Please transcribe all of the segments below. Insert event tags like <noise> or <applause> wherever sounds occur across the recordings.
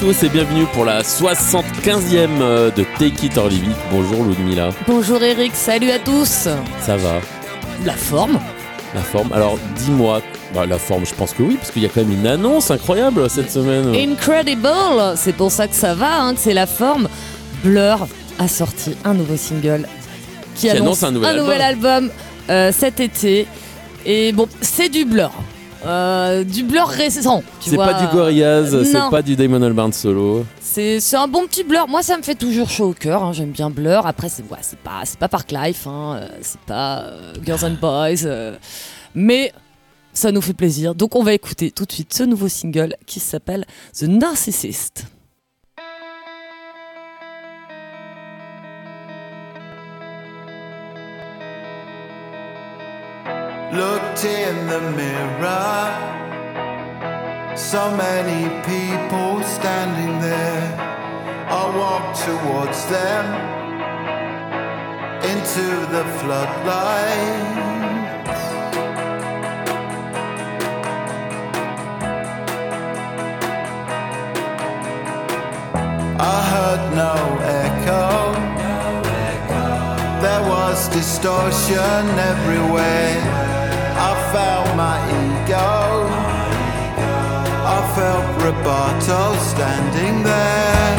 Tous et bienvenue pour la 75e euh, de Take It or Leave It. Bonjour Ludmilla. Bonjour Eric, salut à tous. Ça va? La forme La forme Alors dis-moi, bah, la forme je pense que oui, parce qu'il y a quand même une annonce incroyable cette semaine. Incredible C'est pour ça que ça va, hein, que c'est la forme. Blur a sorti un nouveau single qui, Qui annonce un nouvel album, euh, cet été. Et bon, c'est du Blur. Euh, du Blur récent. C'est pas du Gorillaz, c'est pas du Damon Albarn solo. C'est un bon petit Blur. Moi, ça me fait toujours chaud au cœur. hein. J'aime bien Blur. Après, c'est ouais, pas, pas Park Life, hein. euh, c'est pas euh, Girls and Boys. euh, mais ça nous fait plaisir. Donc, on va écouter tout de suite ce nouveau single qui s'appelle The Narcissist. Looked in the mirror. So many people standing there. I walked towards them into the floodlight. I heard no echo. There was distortion everywhere. I felt my ego. I felt Roboto standing there.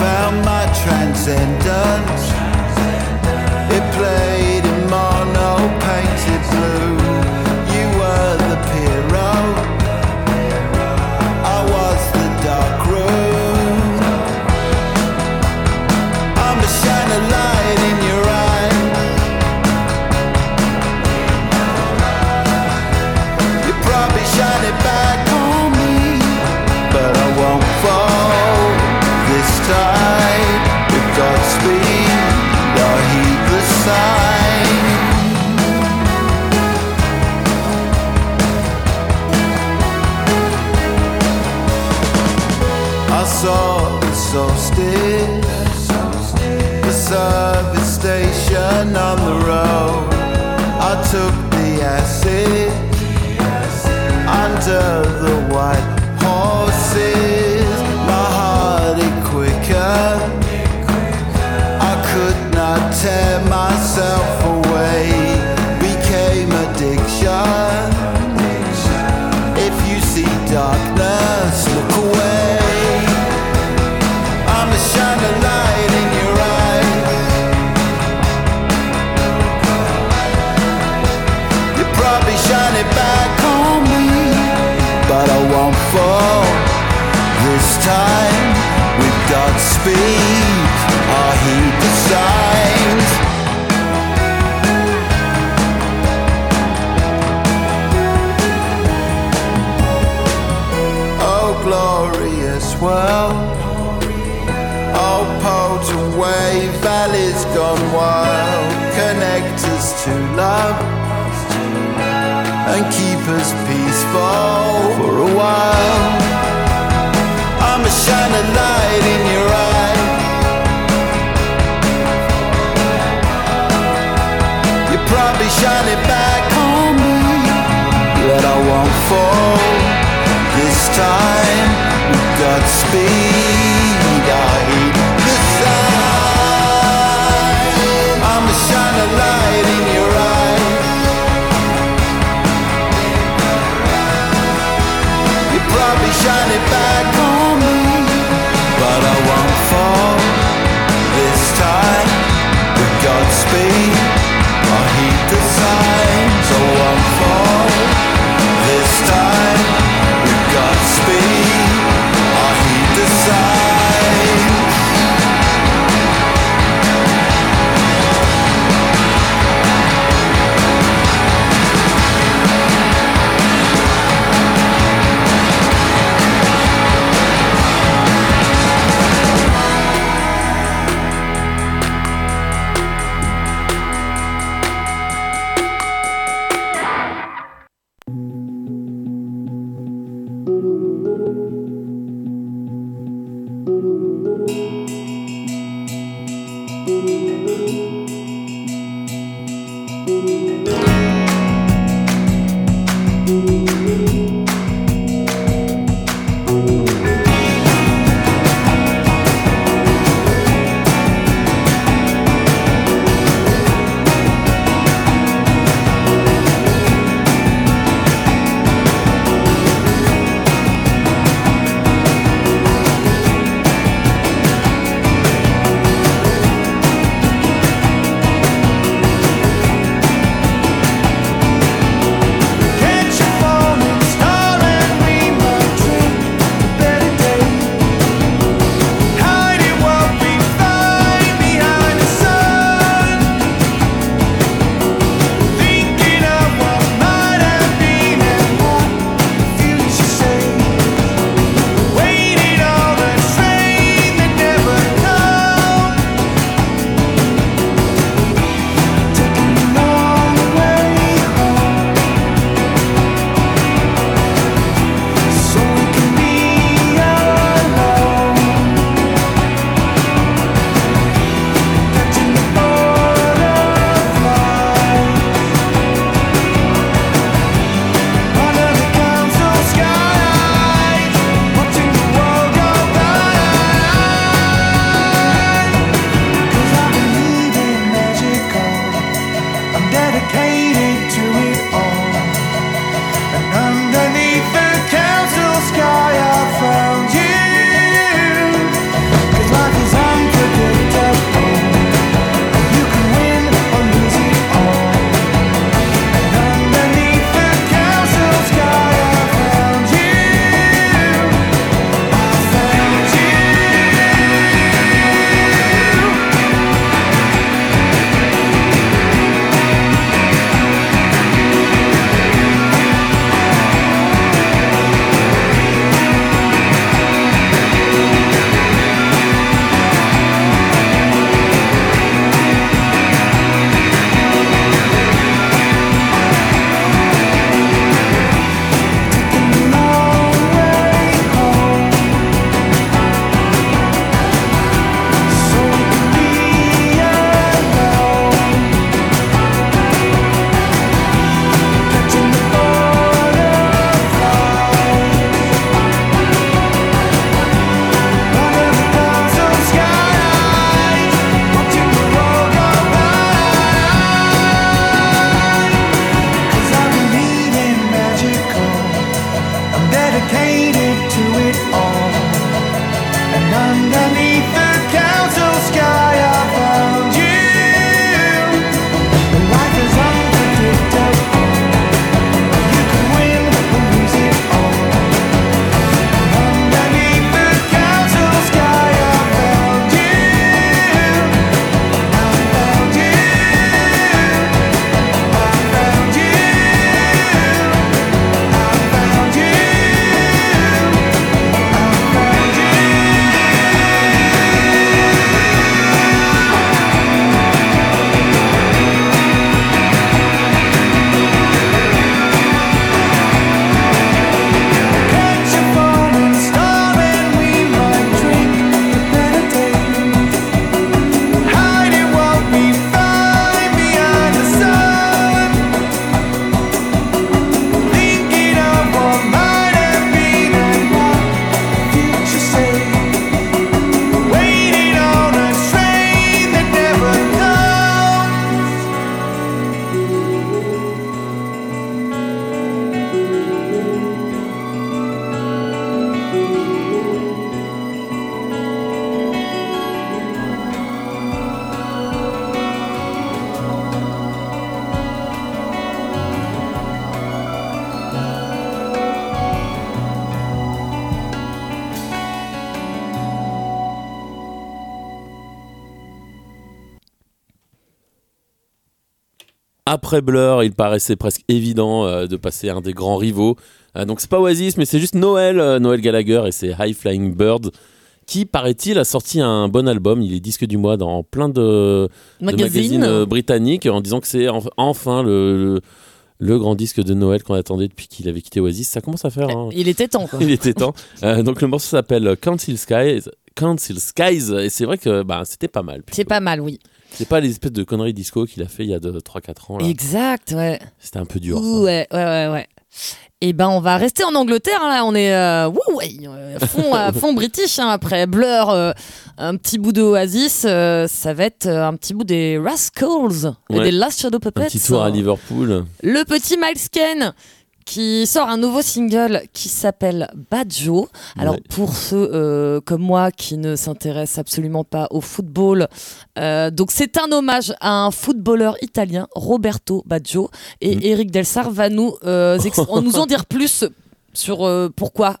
Found my transcendence. It played took the acid under the white horses. My heart it quicker. I could not tear world. Oh, poles away, valleys gone wild. Connect us to love and keep us peaceful for a while. Après Blur, il paraissait presque évident euh, de passer un des grands rivaux. Euh, donc c'est pas Oasis, mais c'est juste Noël, euh, Noël Gallagher et ses High Flying Birds, qui paraît-il a sorti un bon album. Il est disque du mois dans plein de, de Magazine. magazines euh, britanniques en disant que c'est enf- enfin le, le, le grand disque de Noël qu'on attendait depuis qu'il avait quitté Oasis. Ça commence à faire. hein. Il était temps, quoi. <laughs> Il était temps. Euh, donc le morceau s'appelle Council Skies. Council Skies et c'est vrai que bah, c'était pas mal. C'est pas mal, oui. C'est pas les espèces de conneries disco qu'il a fait il y a 3-4 ans. là. Exact, ouais. C'était un peu dur. ça. Ouais, ouais, ouais, ouais. Et ben, on va rester en Angleterre, hein, là. On est euh, wouh, ouais, euh, fond, à <laughs> fond british, hein, après Blur, euh, un petit bout de Oasis, euh, ça va être euh, un petit bout des Rascals et Ouais. des Last Shadow Puppets. Un petit tour à Liverpool. Le petit Miles Kane qui sort un nouveau single qui s'appelle Badjo. Alors Ouais. pour ceux euh, comme moi qui ne s'intéressent absolument pas au football, euh, donc c'est un hommage à un footballeur italien, Roberto Baggio, et Mm. Eric Delsar va nous, euh, ex- <laughs> nous en dire plus sur pourquoi.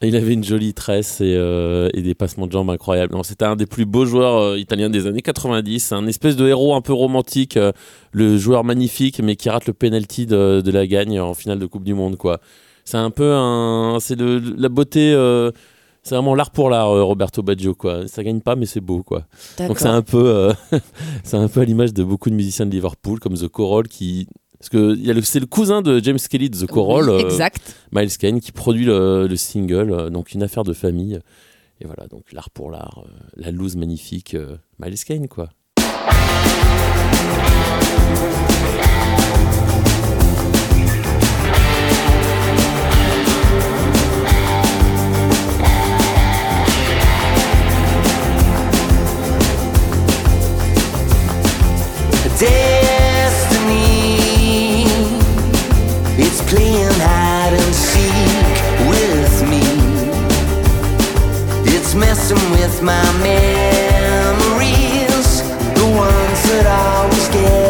Il avait une jolie tresse et, euh, et des passements de jambes incroyables. Non, C'était un des plus beaux joueurs euh, italiens des années 90. Un espèce de héros un peu romantique, euh, le joueur magnifique, mais qui rate le penalty de, de la gagne en finale de Coupe du Monde. quoi. C'est un peu un, c'est la beauté. c'est vraiment l'art pour l'art, Roberto Baggio. Quoi. Ça gagne pas, mais c'est beau. quoi. Donc c'est un peu, <laughs> c'est un peu à l'image de beaucoup de musiciens de Liverpool, comme The Coral, qui parce que c'est le cousin de James Kelly de The Coral, Oui, euh, exact. Miles Kane, qui produit le, le single, euh, donc une affaire de famille. Et voilà, donc l'art pour l'art, euh, la loose magnifique, euh, Miles Kane, quoi. Playing hide and seek with me. It's messing with my memories, the ones that I always get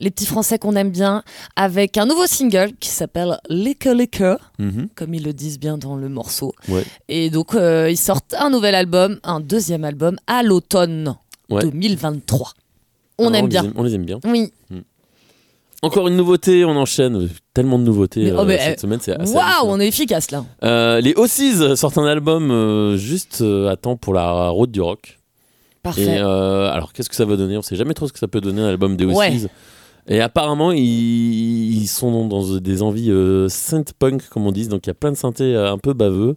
Les petits français qu'on aime bien, avec un nouveau single qui s'appelle Liquor Liquor, Mhm. comme ils le disent bien dans le morceau. Ouais. Et donc, euh, ils sortent un nouvel album, un deuxième album à l'automne Ouais. 2023. On Ah, aime bien. aime- on les aime bien. Oui. Encore une nouveauté, on enchaîne. Tellement de nouveautés Mais- oh, euh, cette euh, semaine, c'est assez Waouh, on est efficace là. Euh, les Ossies sortent un album juste à temps pour la route du rock. Parfait. Et euh, alors, qu'est-ce que ça va donner? On sait jamais trop ce que ça peut donner un album des Ouais. Ossies. Et apparemment, ils, ils sont dans des envies euh, synth punk, comme on dit. Donc, il y a plein de synthés euh, un peu baveux.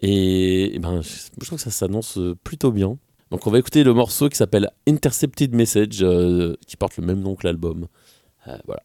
Et, et ben, je, je trouve que ça s'annonce euh, plutôt bien. Donc, on va écouter le morceau qui s'appelle Intercepted Message, euh, qui porte le même nom que l'album. Voilà.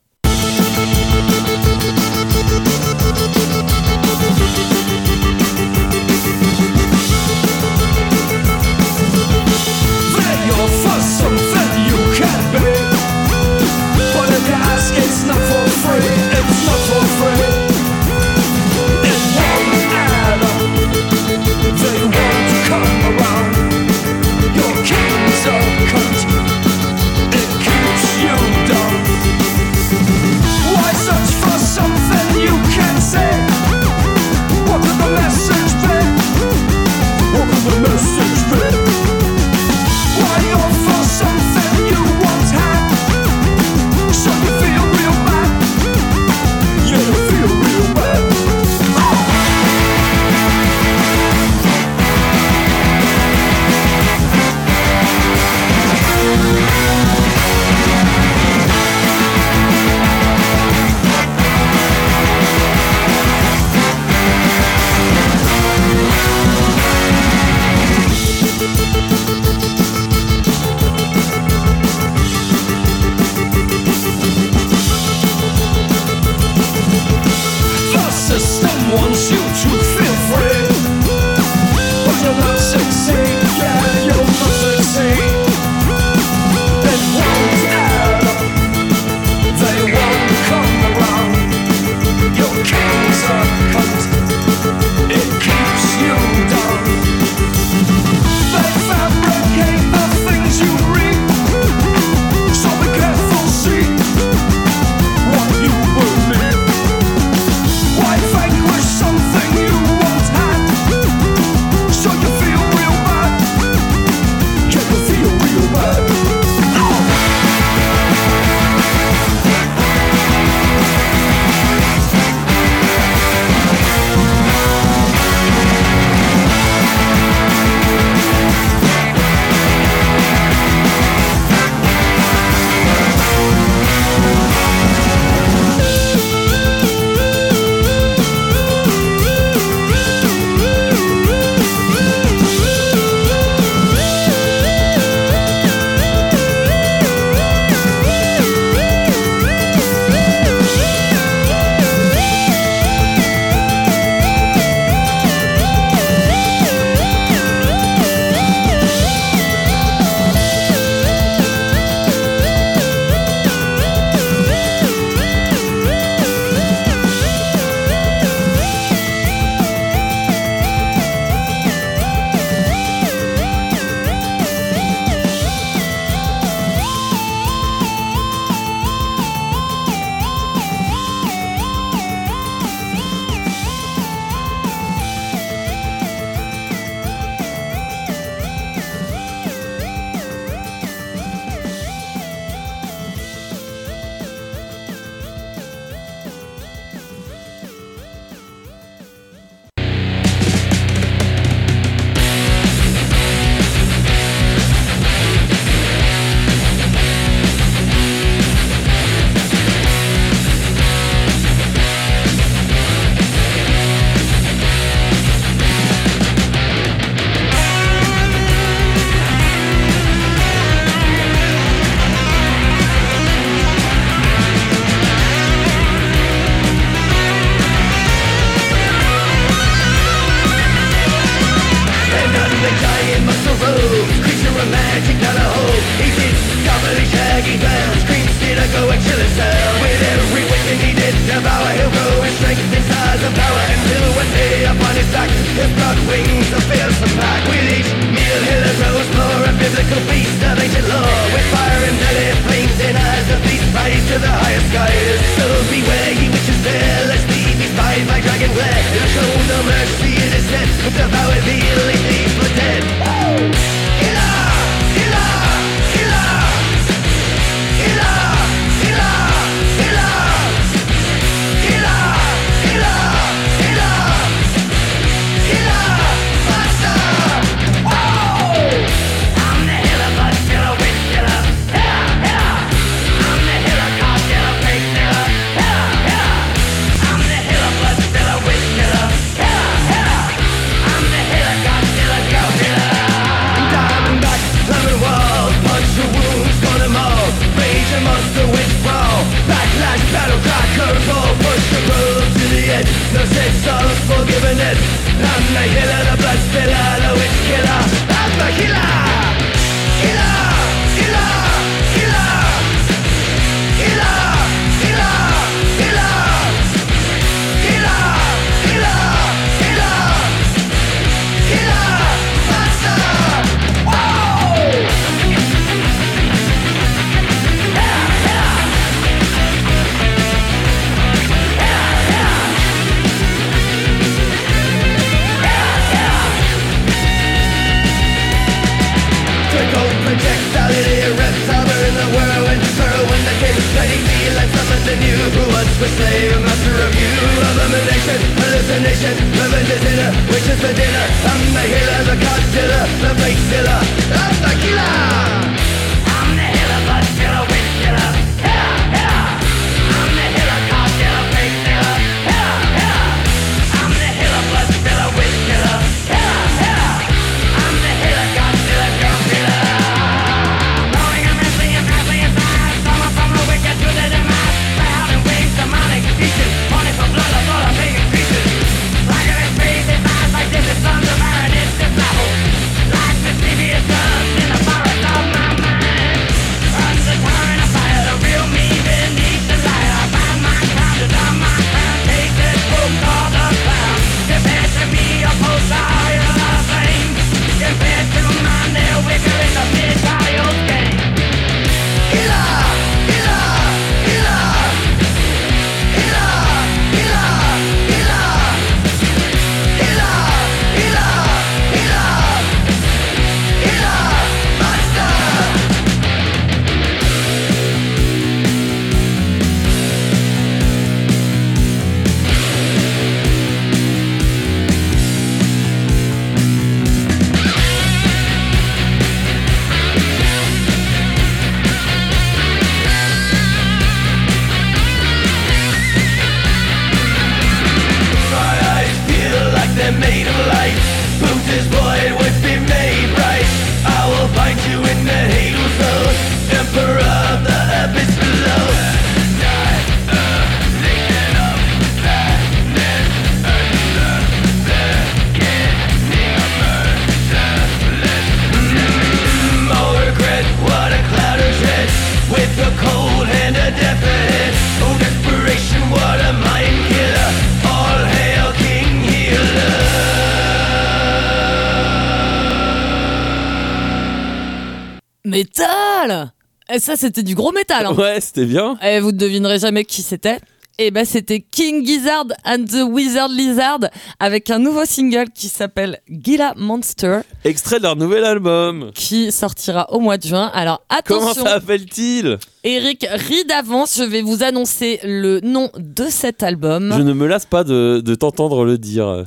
Et ça, c'était du gros métal. hein. Ouais, c'était bien. Et vous ne devinerez jamais qui c'était. Et ben c'était King Gizzard and the Wizard Lizard avec un nouveau single qui s'appelle Gila Monster Extrait de leur nouvel album. qui sortira au mois de juin. Alors Comment attention, ça appelle-t-il Eric rit d'avance, je vais vous annoncer le nom de cet album. Je ne me lasse pas de, de t'entendre le dire.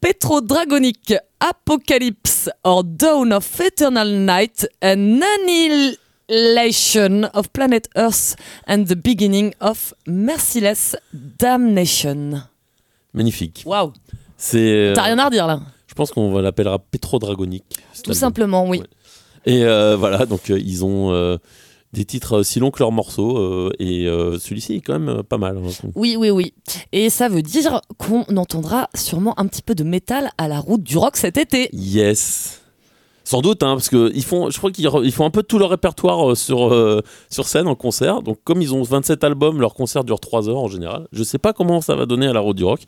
Petrodragonic Apocalypse or Dawn of Eternal Night, an annihilation of planet Earth and the beginning of merciless damnation. Magnifique. Waouh, C'est. euh, t'as rien à redire là Je pense qu'on va l'appellera Pétrodragonique. Tout simplement, oui. Ouais. Et euh, voilà, donc euh, ils ont euh, des titres aussi longs que leurs morceaux. euh, et euh, celui-ci est quand même euh, pas mal. hein. Oui, oui, oui. Et ça veut dire qu'on entendra sûrement un petit peu de métal à la route du rock cet été. Yes. Sans doute, hein, parce que ils font, je crois qu'ils font un peu tout leur répertoire euh, sur, euh, sur scène en concert. Donc, comme ils ont 27 albums, leur concert dure 3 heures en général. Je sais pas comment ça va donner à la route du rock,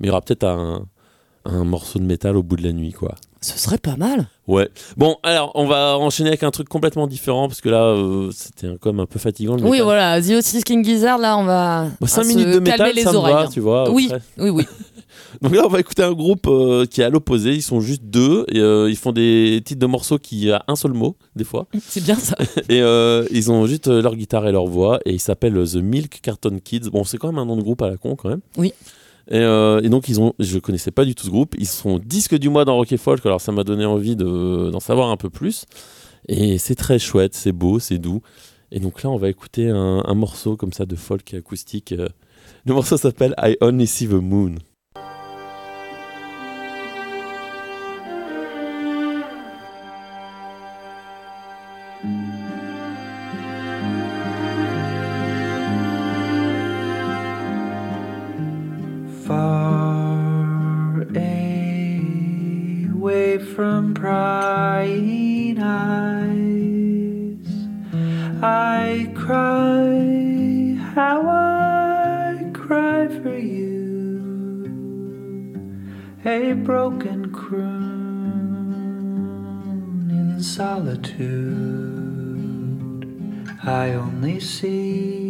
mais il y aura peut-être un, un morceau de métal au bout de la nuit, quoi. Ce serait pas mal. Ouais. Bon, alors on va enchaîner avec un truc complètement différent parce que là, euh, c'était un- comme un peu fatigant. Le Oui, métal. voilà, The Otis King Gizzard, là, on va. Bon, 5 on va minutes se de calmer métal, les ça me oreilles. va, tu vois. oui, après. oui, oui. <laughs> Donc là, on va écouter un groupe euh, qui est à l'opposé. Ils sont juste deux. Et, euh, ils font des titres de morceaux qui a un seul mot, des fois. <laughs> C'est bien ça. <laughs> Et euh, ils ont juste leur guitare et leur voix. Et ils s'appellent The Milk Carton Kids. Bon, c'est quand même un nom de groupe à la con, quand même. Oui. Et, euh, et donc, ils ont, je connaissais pas du tout ce groupe. Ils sont disque du mois dans Rock et Folk. Alors, ça m'a donné envie de- d'en savoir un peu plus. Et c'est très chouette, c'est beau, c'est doux. Et donc là, on va écouter un, un morceau comme ça de folk acoustique. euh. Le morceau s'appelle I Only See the Moon. From prying eyes. I cry how I cry for you, a broken croon in solitude. I only see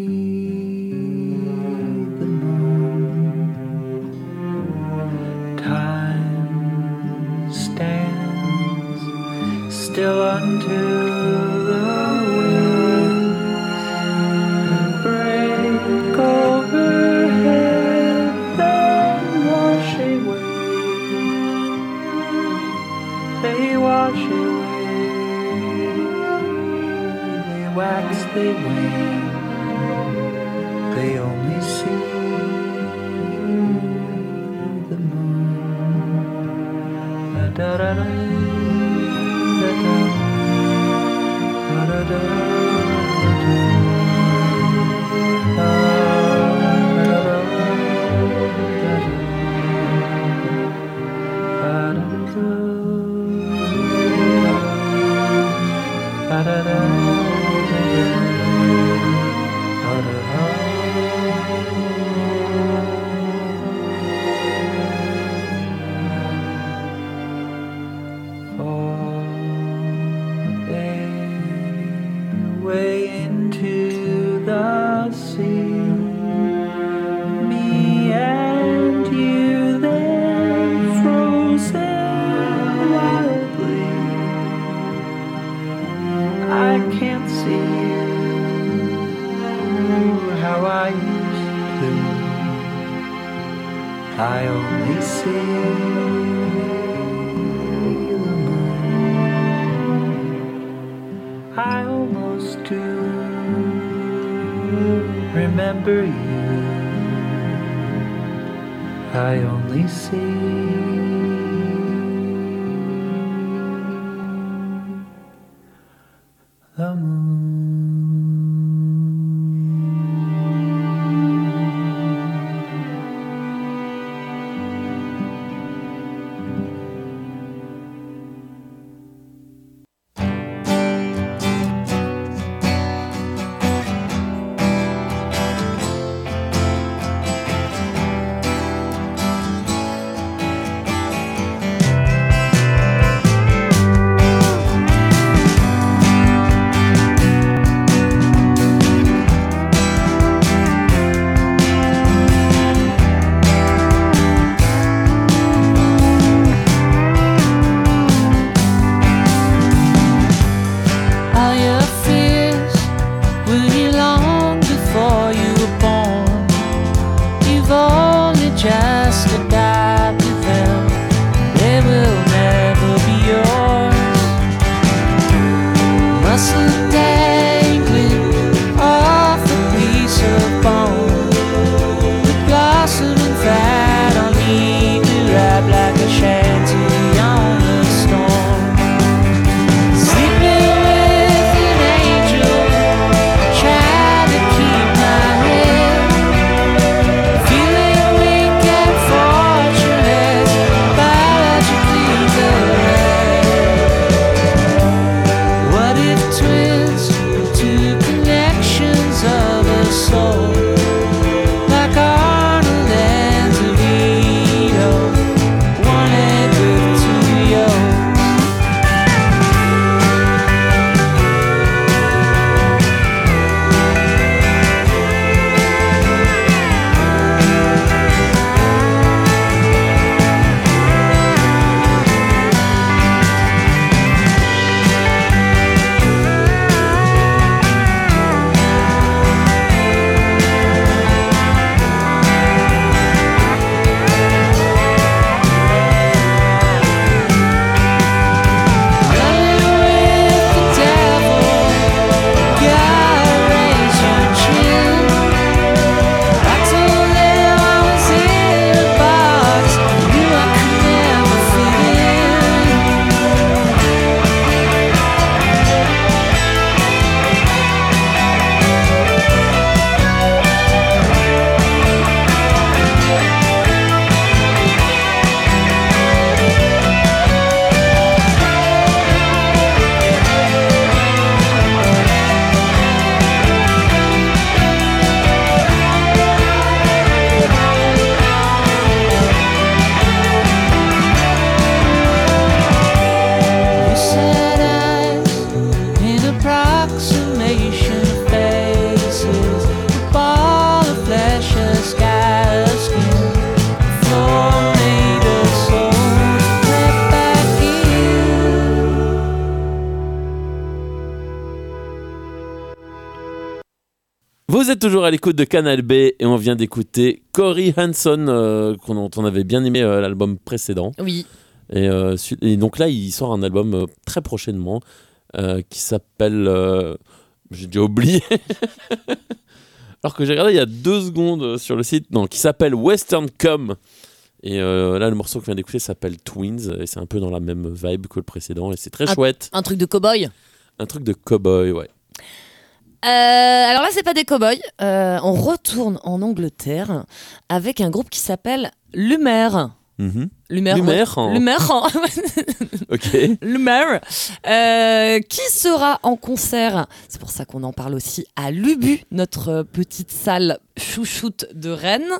still until the waves break overhead, then wash away. They wash away. They wax, they wane. They only see the moon. Da da da da. Da love. Toujours à l'écoute de Canal B et on vient d'écouter Corey Hanson, euh, dont on avait bien aimé euh, l'album précédent. Oui. Et, euh, et donc là, il sort un album euh, très prochainement qui s'appelle. J'ai déjà oublié. <laughs> Alors que j'ai regardé il y a deux secondes sur le site, non, qui s'appelle Western Com. Et euh, là, le morceau que je viens d'écouter s'appelle Twins, et c'est un peu dans la même vibe que le précédent, et c'est très chouette. Un truc de cow-boy? Un truc de cowboy, ouais. Euh, alors là, c'est pas des cow-boys. Euh, on retourne en Angleterre avec un groupe qui s'appelle Lumer. Lumer. Lumer, ouais. hein. Lumer. <laughs> <laughs> Ok. Lumer. Euh, qui sera en concert? C'est pour ça qu'on en parle aussi à Lubu, notre petite salle chouchoute de Rennes.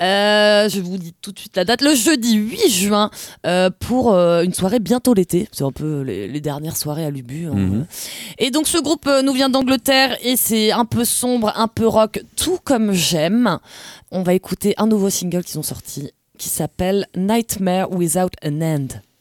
Euh, je vous dis tout de suite la date, le jeudi 8 juin, euh, pour euh, une soirée bientôt l'été. C'est un peu les, les dernières soirées à Lubu. hein. Mhm. Et donc ce groupe euh, nous vient d'Angleterre et c'est un peu sombre, un peu rock, tout comme j'aime. On va écouter un nouveau single qu'ils ont sorti qui s'appelle Nightmare Without an End.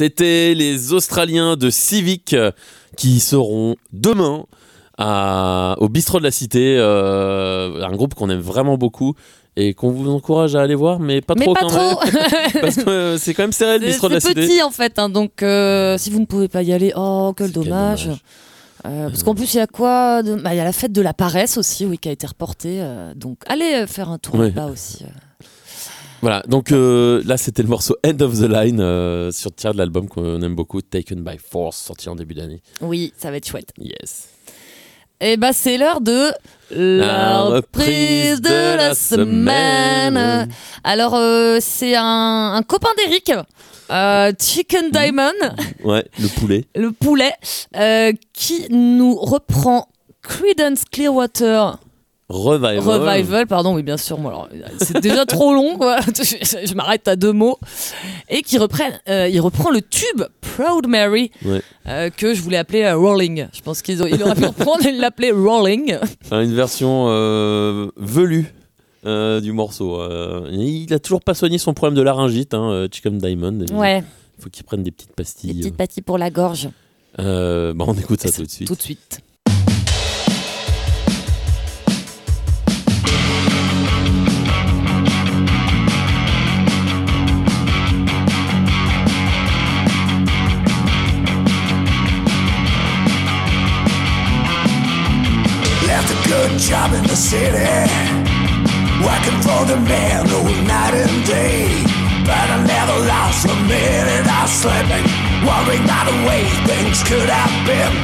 C'était les Australiens de Civic euh, qui seront demain à- au bistrot de la Cité, euh, un groupe qu'on aime vraiment beaucoup et qu'on vous encourage à aller voir, mais pas Mais trop pas quand trop. même, <laughs> parce que euh, c'est quand même serré le C'est bistrot de la c'est Cité. petit en fait, hein, donc euh, si vous ne pouvez pas y aller, oh quel dommage. dommage. Euh, parce qu'en plus il y a quoi de- bah, Il y a la fête de la paresse aussi, oui, qui a été reportée. donc allez faire un tour Ouais. là-bas aussi. Voilà, donc euh, là c'était le morceau End of the Line euh, sur tir de l'album qu'on aime beaucoup, Taken by Force, sorti en début d'année. Oui, ça va être chouette. Yes. Et bah c'est l'heure de la reprise de la semaine. Alors euh, c'est un, un copain d'Eric, euh, Chicken Diamond, Ouais, le poulet. le poulet, euh, qui nous reprend Creedence Clearwater Revival. Revival, pardon, oui, bien sûr. Moi, alors, c'est déjà trop long, quoi. <laughs> Je, je m'arrête à deux mots. Et qui reprennent, euh, il reprend le tube Proud Mary Ouais. euh, que je voulais appeler euh, Rolling. Je pense qu'il il aurait pu <laughs> reprendre et l'appeler Rolling. Enfin, une version velue du morceau. Il a toujours pas soigné son problème de laryngite, hein, Chicken Diamond. Il Ouais, faut qu'il prenne des petites des pastilles. petites pâtilles pour la gorge. Bah, on écoute ça Et tout de suite. Tout de suite. City, working for the man all night and day. But I never lost a minute of sleeping, worrying about the way things could have been.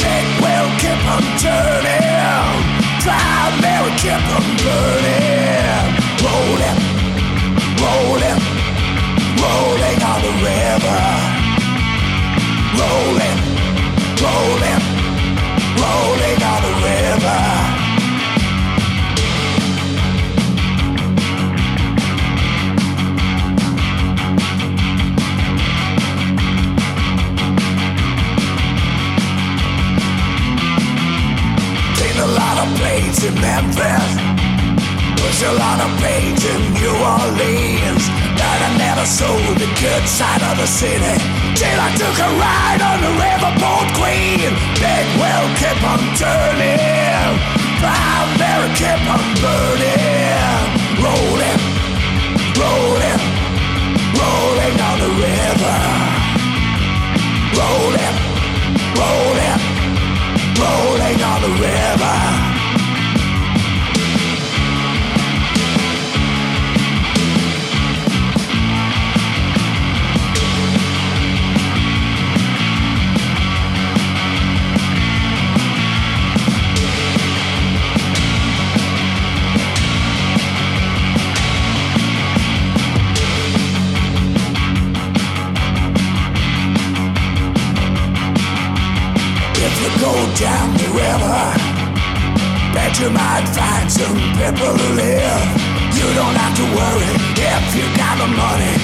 It will keep on turning, proud Mary keep on burning. Rolling, rolling, rolling on the river. Rolling, rolling rolling of planes in Memphis. Push a lot of pains in New Orleans. But I never saw the good side of the city. Till I took a ride on the riverboat queen. Big wheel kept on turning. Proud Mary kept on burning. Rolling, rolling, rolling on the river. Rolling, rolling, rolling on the river. Down the river, bet you might find some people who live. You don't have to worry if you got the money.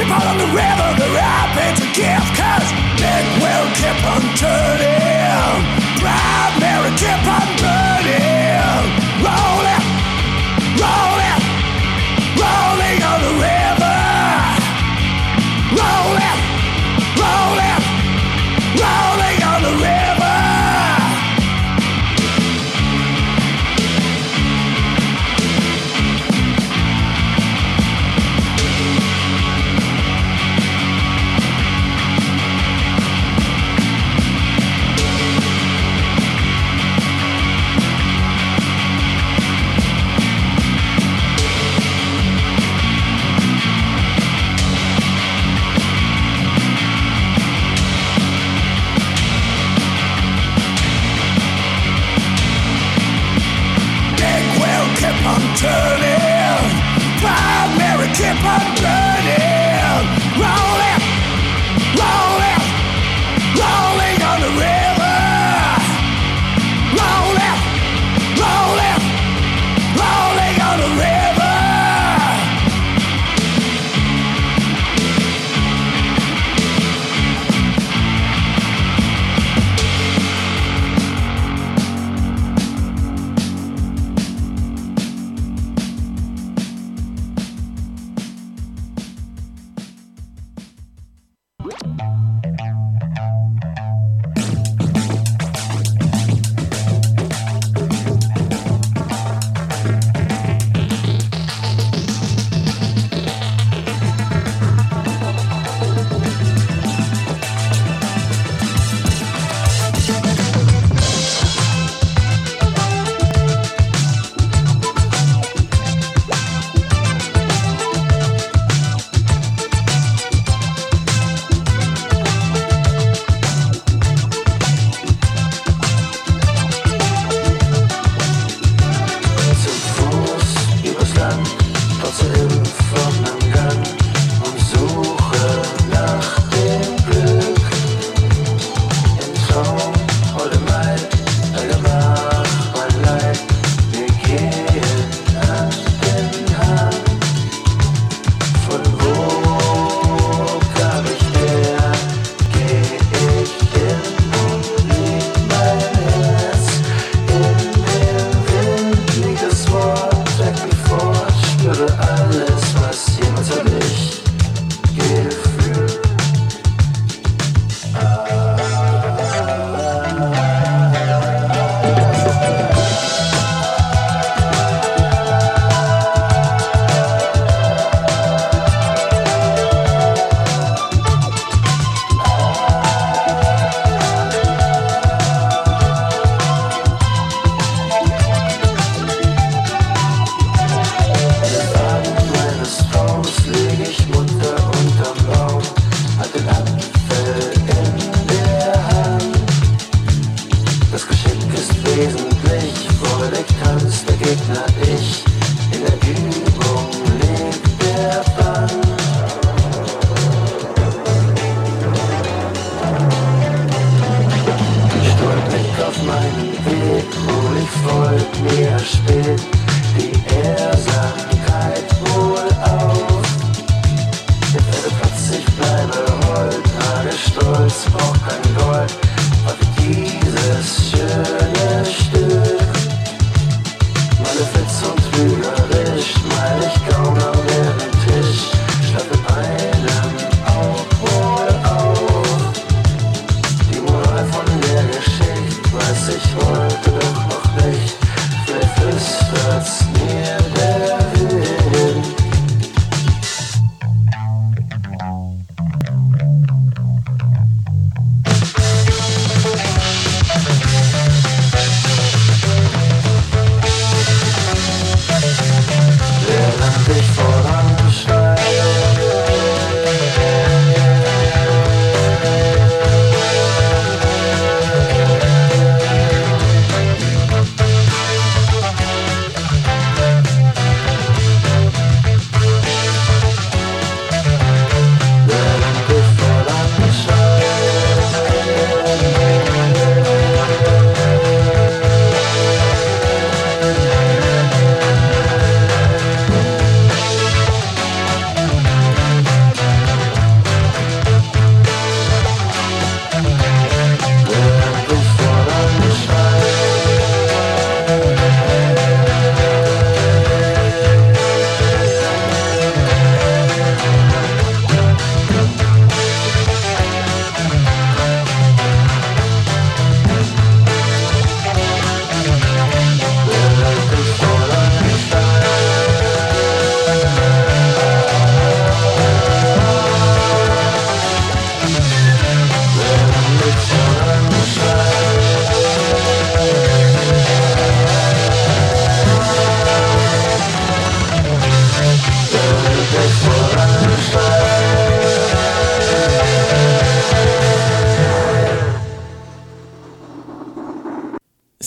People on the river, they're happy to give, cause it will keep on turning. Proud Mary keep on burning. Rolling, rolling, rolling on the river. Rolling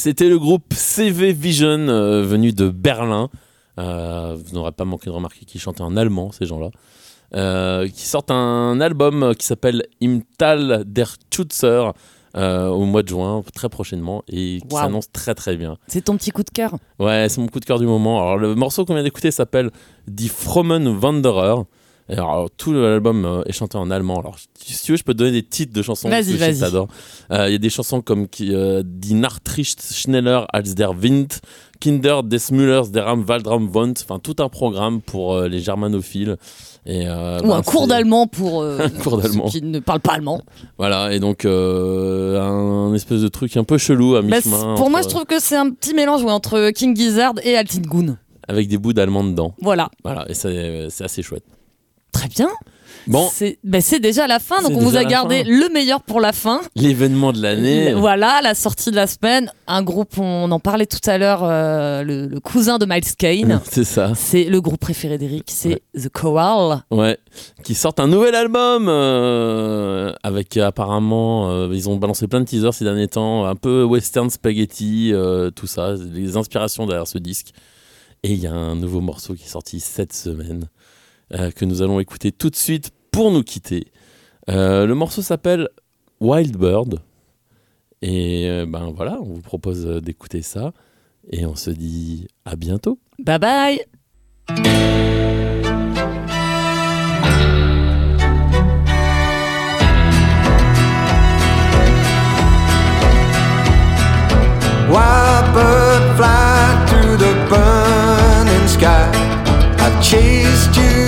C'était le groupe CV Vision euh, venu de Berlin. Euh, vous n'aurez pas manqué de remarquer qu'ils chantaient en allemand, ces gens-là. Euh, qui sortent un album qui s'appelle Im Tal der Schutzer euh, au mois de juin, très prochainement, et qui s'annonce très très bien. C'est ton petit coup de cœur? Ouais, c'est mon coup de cœur du moment. Alors, le morceau qu'on vient d'écouter s'appelle Die Frommen Wanderer. Alors, tout l'album euh, est chanté en allemand. Alors, si tu veux, je peux te donner des titres de chansons Vas-y, vas-y. Euh, Il y a des chansons comme qui, euh, Die Nachtricht schneller als der Wind, Kinder des Müllers der am Waldraum wohnt. Enfin, tout un programme pour euh, les germanophiles. Et, euh, Ou ben, un cours d'allemand pour euh, <laughs> Un cours d'allemand. ceux qui ne parlent pas allemand. Voilà, et donc un espèce de truc un peu chelou à Bah, mi-chemin. pour moi, je trouve que c'est un petit mélange ouais, entre King Gizzard et Altingun. Avec des bouts d'allemand dedans. Voilà. Voilà, et c'est assez chouette. Très bien. Bon, C'est bah, c'est déjà la fin, donc on vous a gardé fin. le meilleur pour la fin. l'événement de l'année. Voilà, la sortie de la semaine. Un groupe, on en parlait tout à l'heure, euh, le, le cousin de Miles Kane. <laughs> C'est ça. C'est le groupe préféré d'Eric, c'est The Choral. Ouais, qui sortent un nouvel album euh, avec apparemment, euh, ils ont balancé plein de teasers ces derniers temps, un peu western spaghetti, tout ça, les inspirations derrière ce disque. Et il y a un nouveau morceau qui est sorti cette semaine euh, que nous allons écouter tout de suite pour nous quitter. Euh, le morceau s'appelle Wild Bird. Et euh, ben voilà, on vous propose d'écouter ça. Et on se dit à bientôt. Bye bye Wild bird fly through the burning sky. I chased you